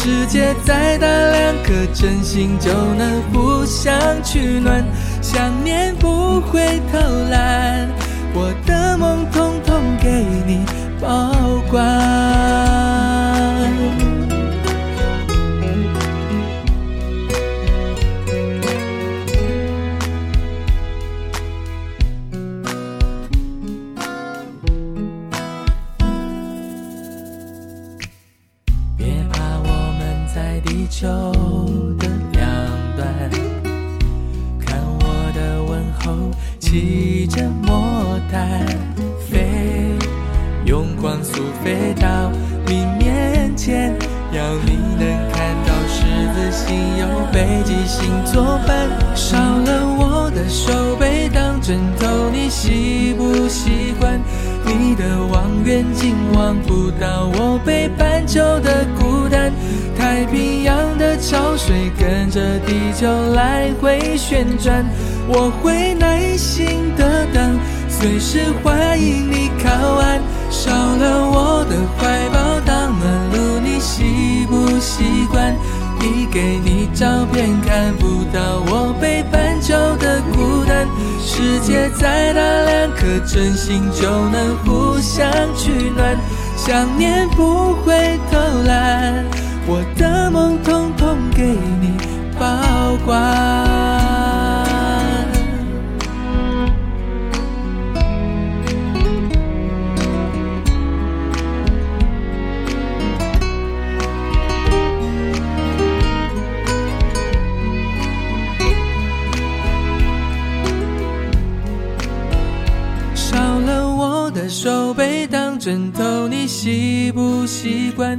世界再大，两颗真心就能互相取暖。想念不会偷懒，我的梦统统给你保管。水跟着地球来回旋转，我会耐心的等，随时欢迎你靠岸。少了我的怀抱当暖炉，你习不习惯？一给你照片看不到我北半球的孤单。世界再大，两颗真心就能互相取暖。想念不会偷懒。我的梦统统给你保管。少了我的手背当枕头，你习不习惯？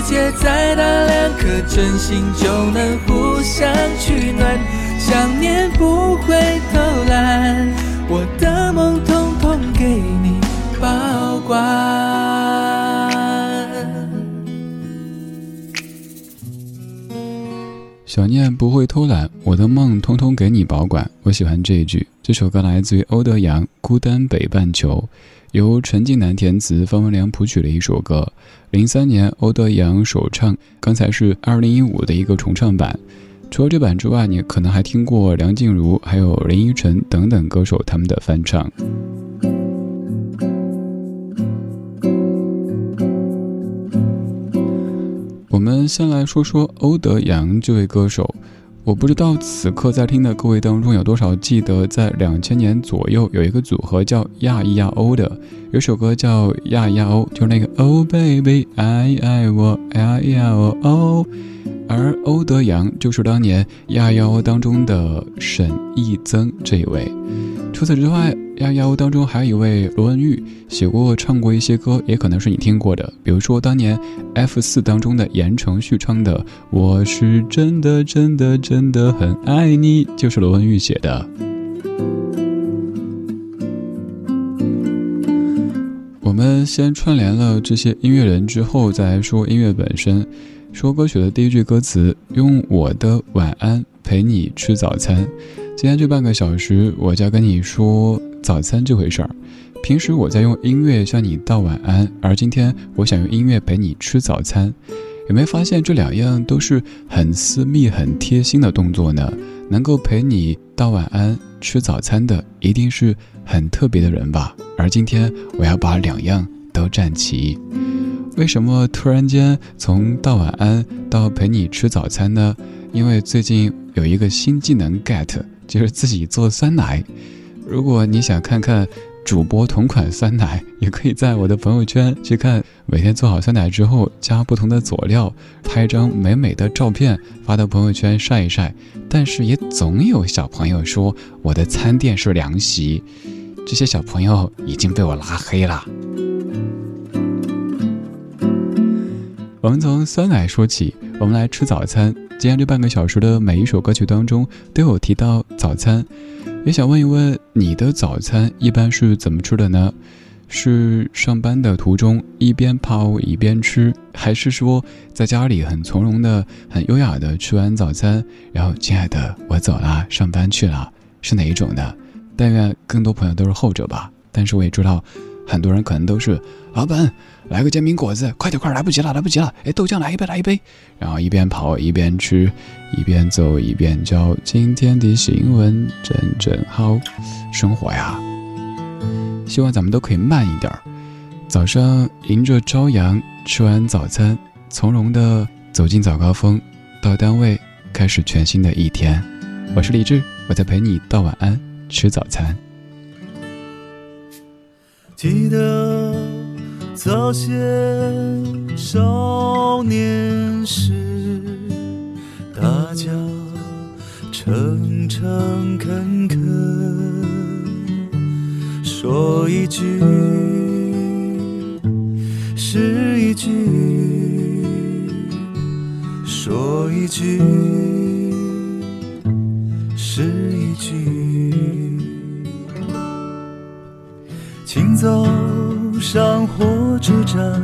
世界再大，两颗真心就能互相取暖。想念不会偷懒，我的梦统统给你保管。想念不会偷懒，我的梦统统给你保管。我喜欢这一句。这首歌来自于欧德阳，《孤单北半球》。由陈近南填词，方文良谱曲的一首歌。零三年，欧德阳首唱，刚才是二零一五的一个重唱版。除了这版之外，你可能还听过梁静茹、还有林依晨等等歌手他们的翻唱。我们先来说说欧德阳这位歌手。我不知道此刻在听的各位当中有多少记得，在两千年左右有一个组合叫亚裔亚欧的，有首歌叫亚亚欧，就是那个 Oh baby，爱爱我，呀呀哦哦。而欧德阳就是当年亚亚欧当中的沈义增这一位。除此之外，亚亚欧当中还有一位罗文玉，写过唱过一些歌，也可能是你听过的，比如说当年 F 四当中的言承旭唱的《我是真的真的真的很爱你》，就是罗文玉写的。我们先串联了这些音乐人之后，再来说音乐本身。说歌曲的第一句歌词，用我的晚安陪你吃早餐。今天这半个小时，我就要跟你说早餐这回事儿。平时我在用音乐向你道晚安，而今天我想用音乐陪你吃早餐。有没有发现这两样都是很私密、很贴心的动作呢？能够陪你道晚安、吃早餐的，一定是很特别的人吧？而今天我要把两样都占齐。为什么突然间从道晚安到陪你吃早餐呢？因为最近有一个新技能 get。就是自己做酸奶，如果你想看看主播同款酸奶，也可以在我的朋友圈去看。每天做好酸奶之后，加不同的佐料，拍一张美美的照片发到朋友圈晒一晒。但是也总有小朋友说我的餐垫是凉席，这些小朋友已经被我拉黑了。我们从酸奶说起，我们来吃早餐。今天这半个小时的每一首歌曲当中都有提到早餐，也想问一问你的早餐一般是怎么吃的呢？是上班的途中一边跑一边吃，还是说在家里很从容的、很优雅的吃完早餐，然后亲爱的我走了，上班去了，是哪一种呢？但愿更多朋友都是后者吧。但是我也知道，很多人可能都是老板。来个煎饼果子，快点快点，来不及了，来不及了！哎，豆浆来一杯，来一杯。然后一边跑一边吃，一边走一边叫。今天的新闻真真好，生活呀，希望咱们都可以慢一点。早上迎着朝阳，吃完早餐，从容的走进早高峰，到单位开始全新的一天。我是李志，我在陪你道晚安，吃早餐。记得。早先少年时，大家诚诚恳恳，说一句是一句，说一句是一句，站，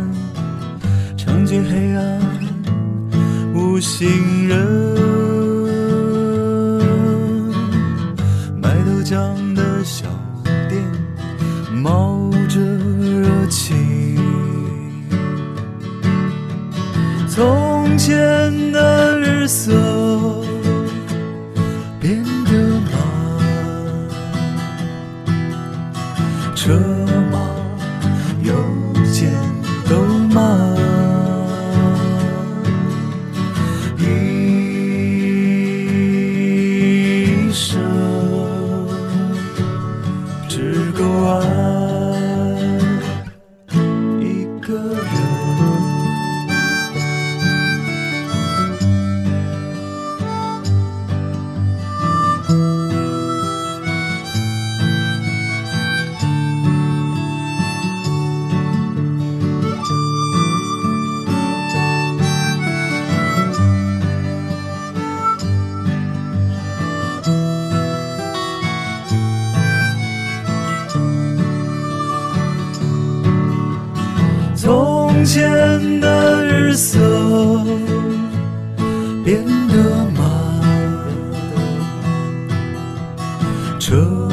尝尽黑暗，无行人。车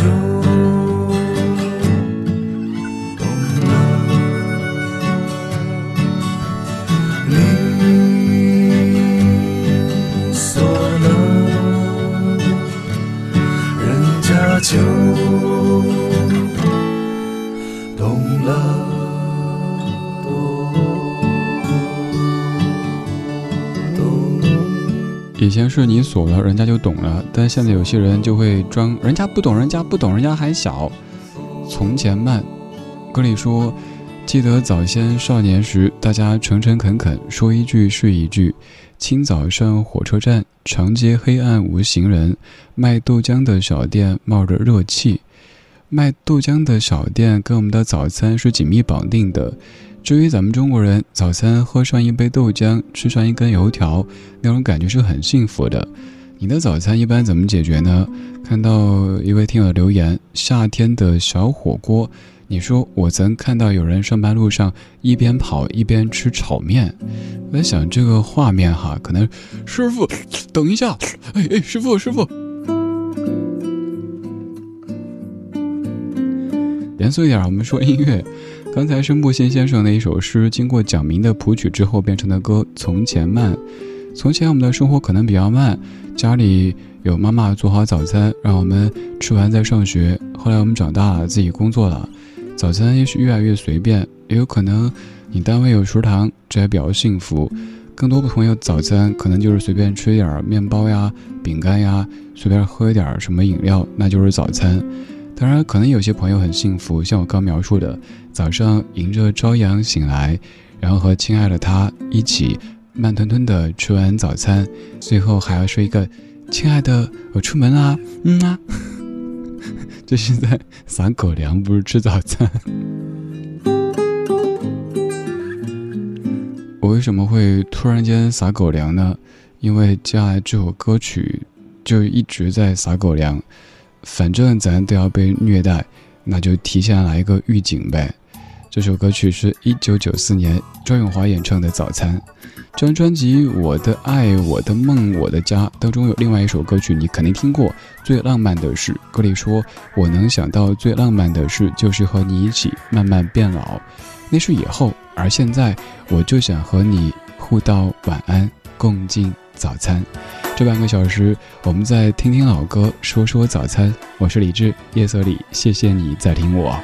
家是你锁了，人家就懂了，但现在有些人就会装，人家不懂，人家不懂，人家还小。从前慢，歌里说，记得早先少年时，大家诚诚恳恳，说一句是一句。清早上火车站，长街黑暗无行人，卖豆浆的小店冒着热气。卖豆浆的小店跟我们的早餐是紧密绑定的。至于咱们中国人，早餐喝上一杯豆浆，吃上一根油条，那种感觉是很幸福的。你的早餐一般怎么解决呢？看到一位听友留言：夏天的小火锅。你说我曾看到有人上班路上一边跑一边吃炒面，我在想这个画面哈，可能师傅等一下，哎哎，师傅师傅。严肃一点，我们说音乐。刚才是木心先生的一首诗，经过蒋明的谱曲之后变成的歌《从前慢》。从前我们的生活可能比较慢，家里有妈妈做好早餐，让我们吃完再上学。后来我们长大了，自己工作了，早餐也许越来越随便，也有可能你单位有食堂，这还比较幸福。更多朋友早餐可能就是随便吃一点面包呀、饼干呀，随便喝一点什么饮料，那就是早餐。当然，可能有些朋友很幸福，像我刚描述的，早上迎着朝阳醒来，然后和亲爱的他一起慢吞吞的吃完早餐，最后还要说一个“亲爱的，我出门啦”，嗯啊，这是在撒狗粮，不是吃早餐。我为什么会突然间撒狗粮呢？因为接下来这首歌曲就一直在撒狗粮。反正咱都要被虐待，那就提前来一个预警呗。这首歌曲是一九九四年周永华演唱的《早餐》。这张专辑《我的爱我的梦我的家》当中有另外一首歌曲，你肯定听过，《最浪漫的事》。歌里说：“我能想到最浪漫的事，就是和你一起慢慢变老。那是以后，而现在，我就想和你互道晚安，共进早餐。”这半个小时，我们再听听老歌，说说早餐。我是李志，夜色里，谢谢你在听我。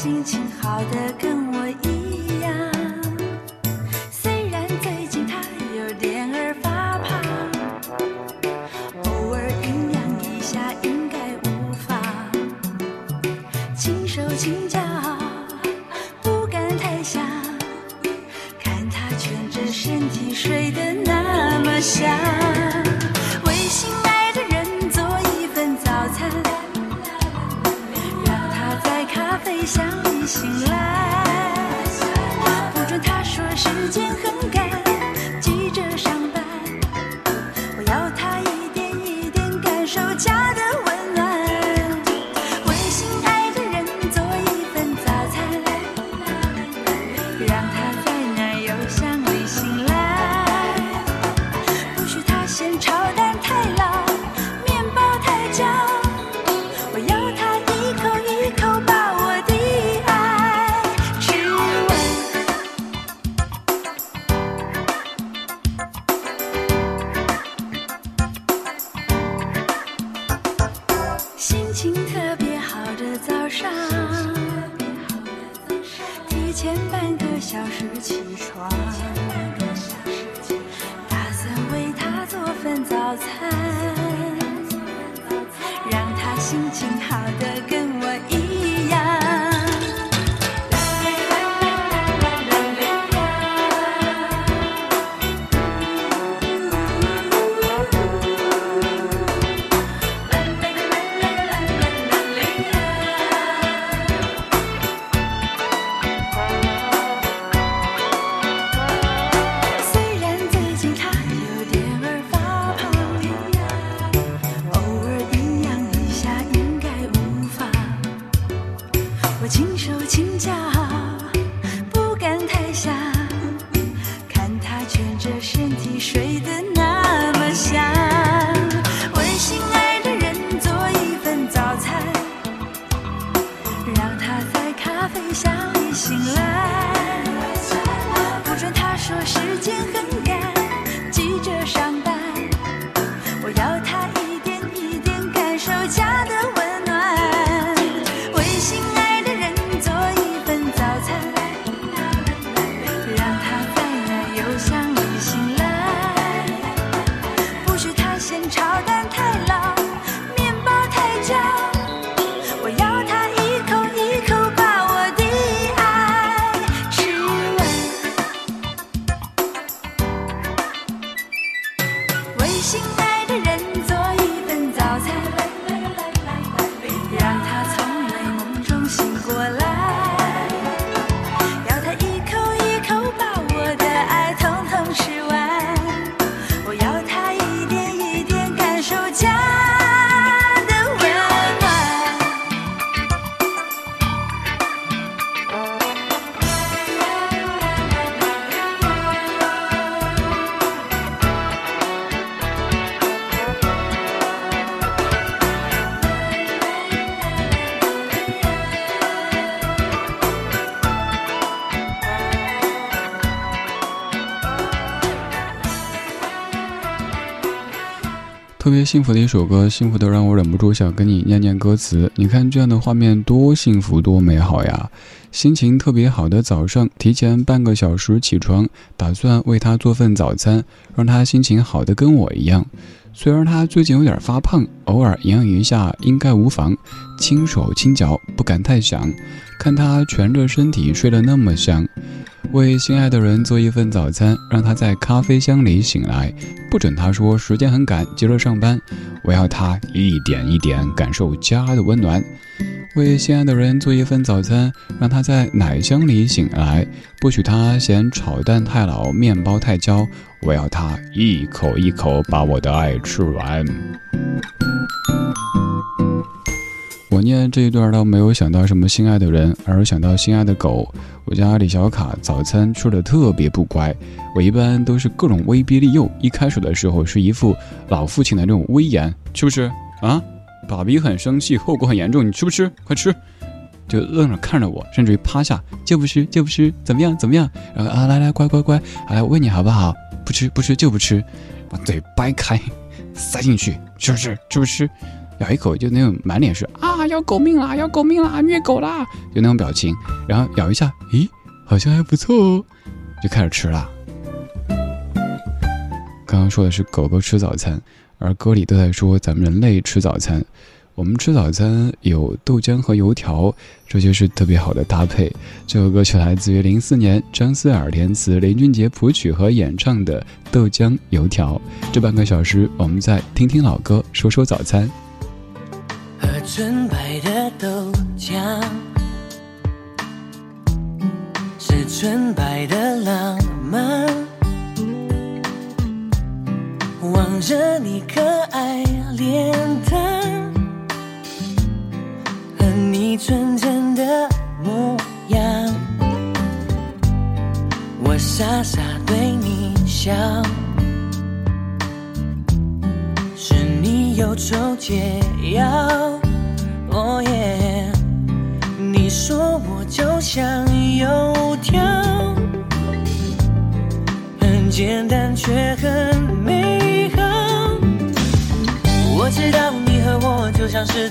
心情好的跟我一样。里前半个小时起床打算为他做份早餐不敢太想，看他蜷着身体睡。特别幸福的一首歌，幸福的让我忍不住想跟你念念歌词。你看这样的画面多幸福多美好呀！心情特别好的早上，提前半个小时起床，打算为他做份早餐，让他心情好的跟我一样。虽然他最近有点发胖，偶尔营养一下应该无妨。轻手轻脚，不敢太想。看他蜷着身体睡得那么香，为心爱的人做一份早餐，让他在咖啡香里醒来。不准他说时间很赶，急着上班。我要他一点一点感受家的温暖。为心爱的人做一份早餐，让他在奶香里醒来。不许他嫌炒蛋太老，面包太焦。我要他一口一口把我的爱吃完。我念这一段倒没有想到什么心爱的人，而是想到心爱的狗。我家李小卡早餐吃的特别不乖，我一般都是各种威逼利诱。一开始的时候是一副老父亲的那种威严，吃不吃啊？爸比很生气，后果很严重，你吃不吃？快吃！就愣着看着我，甚至于趴下，就不吃就不吃，怎么样怎么样？然后啊来来乖乖乖，来喂你好不好？不吃不吃就不吃，把嘴掰开，塞进去，吃不吃吃不吃？咬一口就那种满脸是啊要狗命啦要狗命啦虐狗啦，就那种表情，然后咬一下，咦好像还不错哦，就开始吃了。刚刚说的是狗狗吃早餐，而歌里都在说咱们人类吃早餐。我们吃早餐有豆浆和油条，这就是特别好的搭配。这首歌曲来自于零四年张思尔填词、林俊杰谱曲和演唱的《豆浆油条》。这半个小时，我们再听听老歌，说说早餐。喝纯白的豆浆，是纯白的浪漫。望着你可爱脸蛋你纯真的模样，我傻傻对你笑。是你忧愁解药，哦耶！你说我就像油条，很简单却很美好。我知道你和我就像是，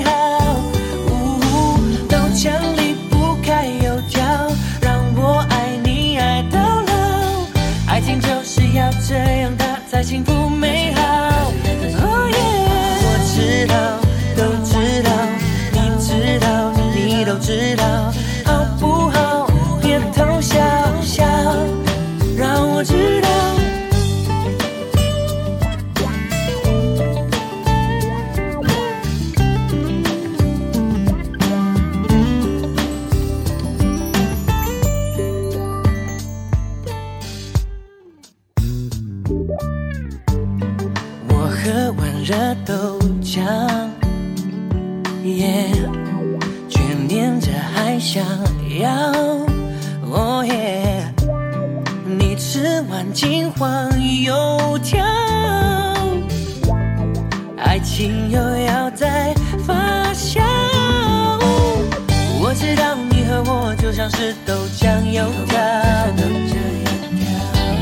好。热豆浆，耶，却念着还想要，哦耶，你吃完金黄油条，爱情又要再发酵。我知道你和我就像是豆浆油条，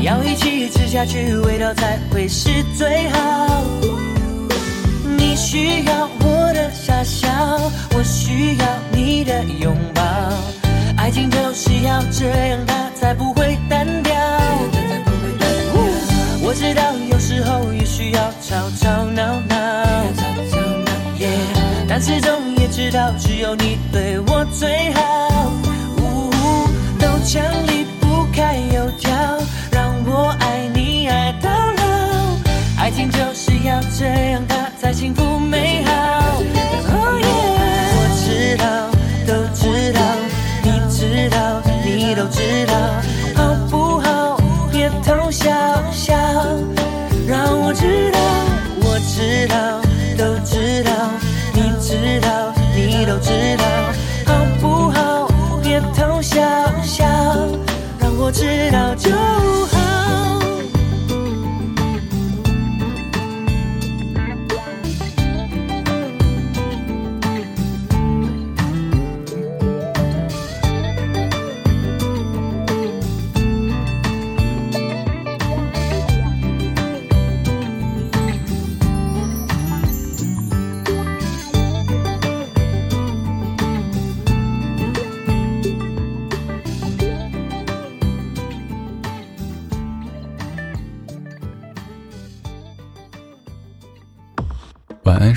要一起吃下去，味道才会是最好。你需要我的傻笑，我需要你的拥抱。爱情就是要这样，它才不会单调。我知道有时候也需要吵吵闹闹但始终也知道只有你对我最好。呜豆浆离不开油条，让我爱你爱到老。爱情就是要这样，它在幸福美好。Oh yeah，我知道，都知道，你知道，你都知道，好不好？别偷笑笑，让我知道，我知道，都知道，你知道，你都知道，好不好？别偷笑笑，让我知道就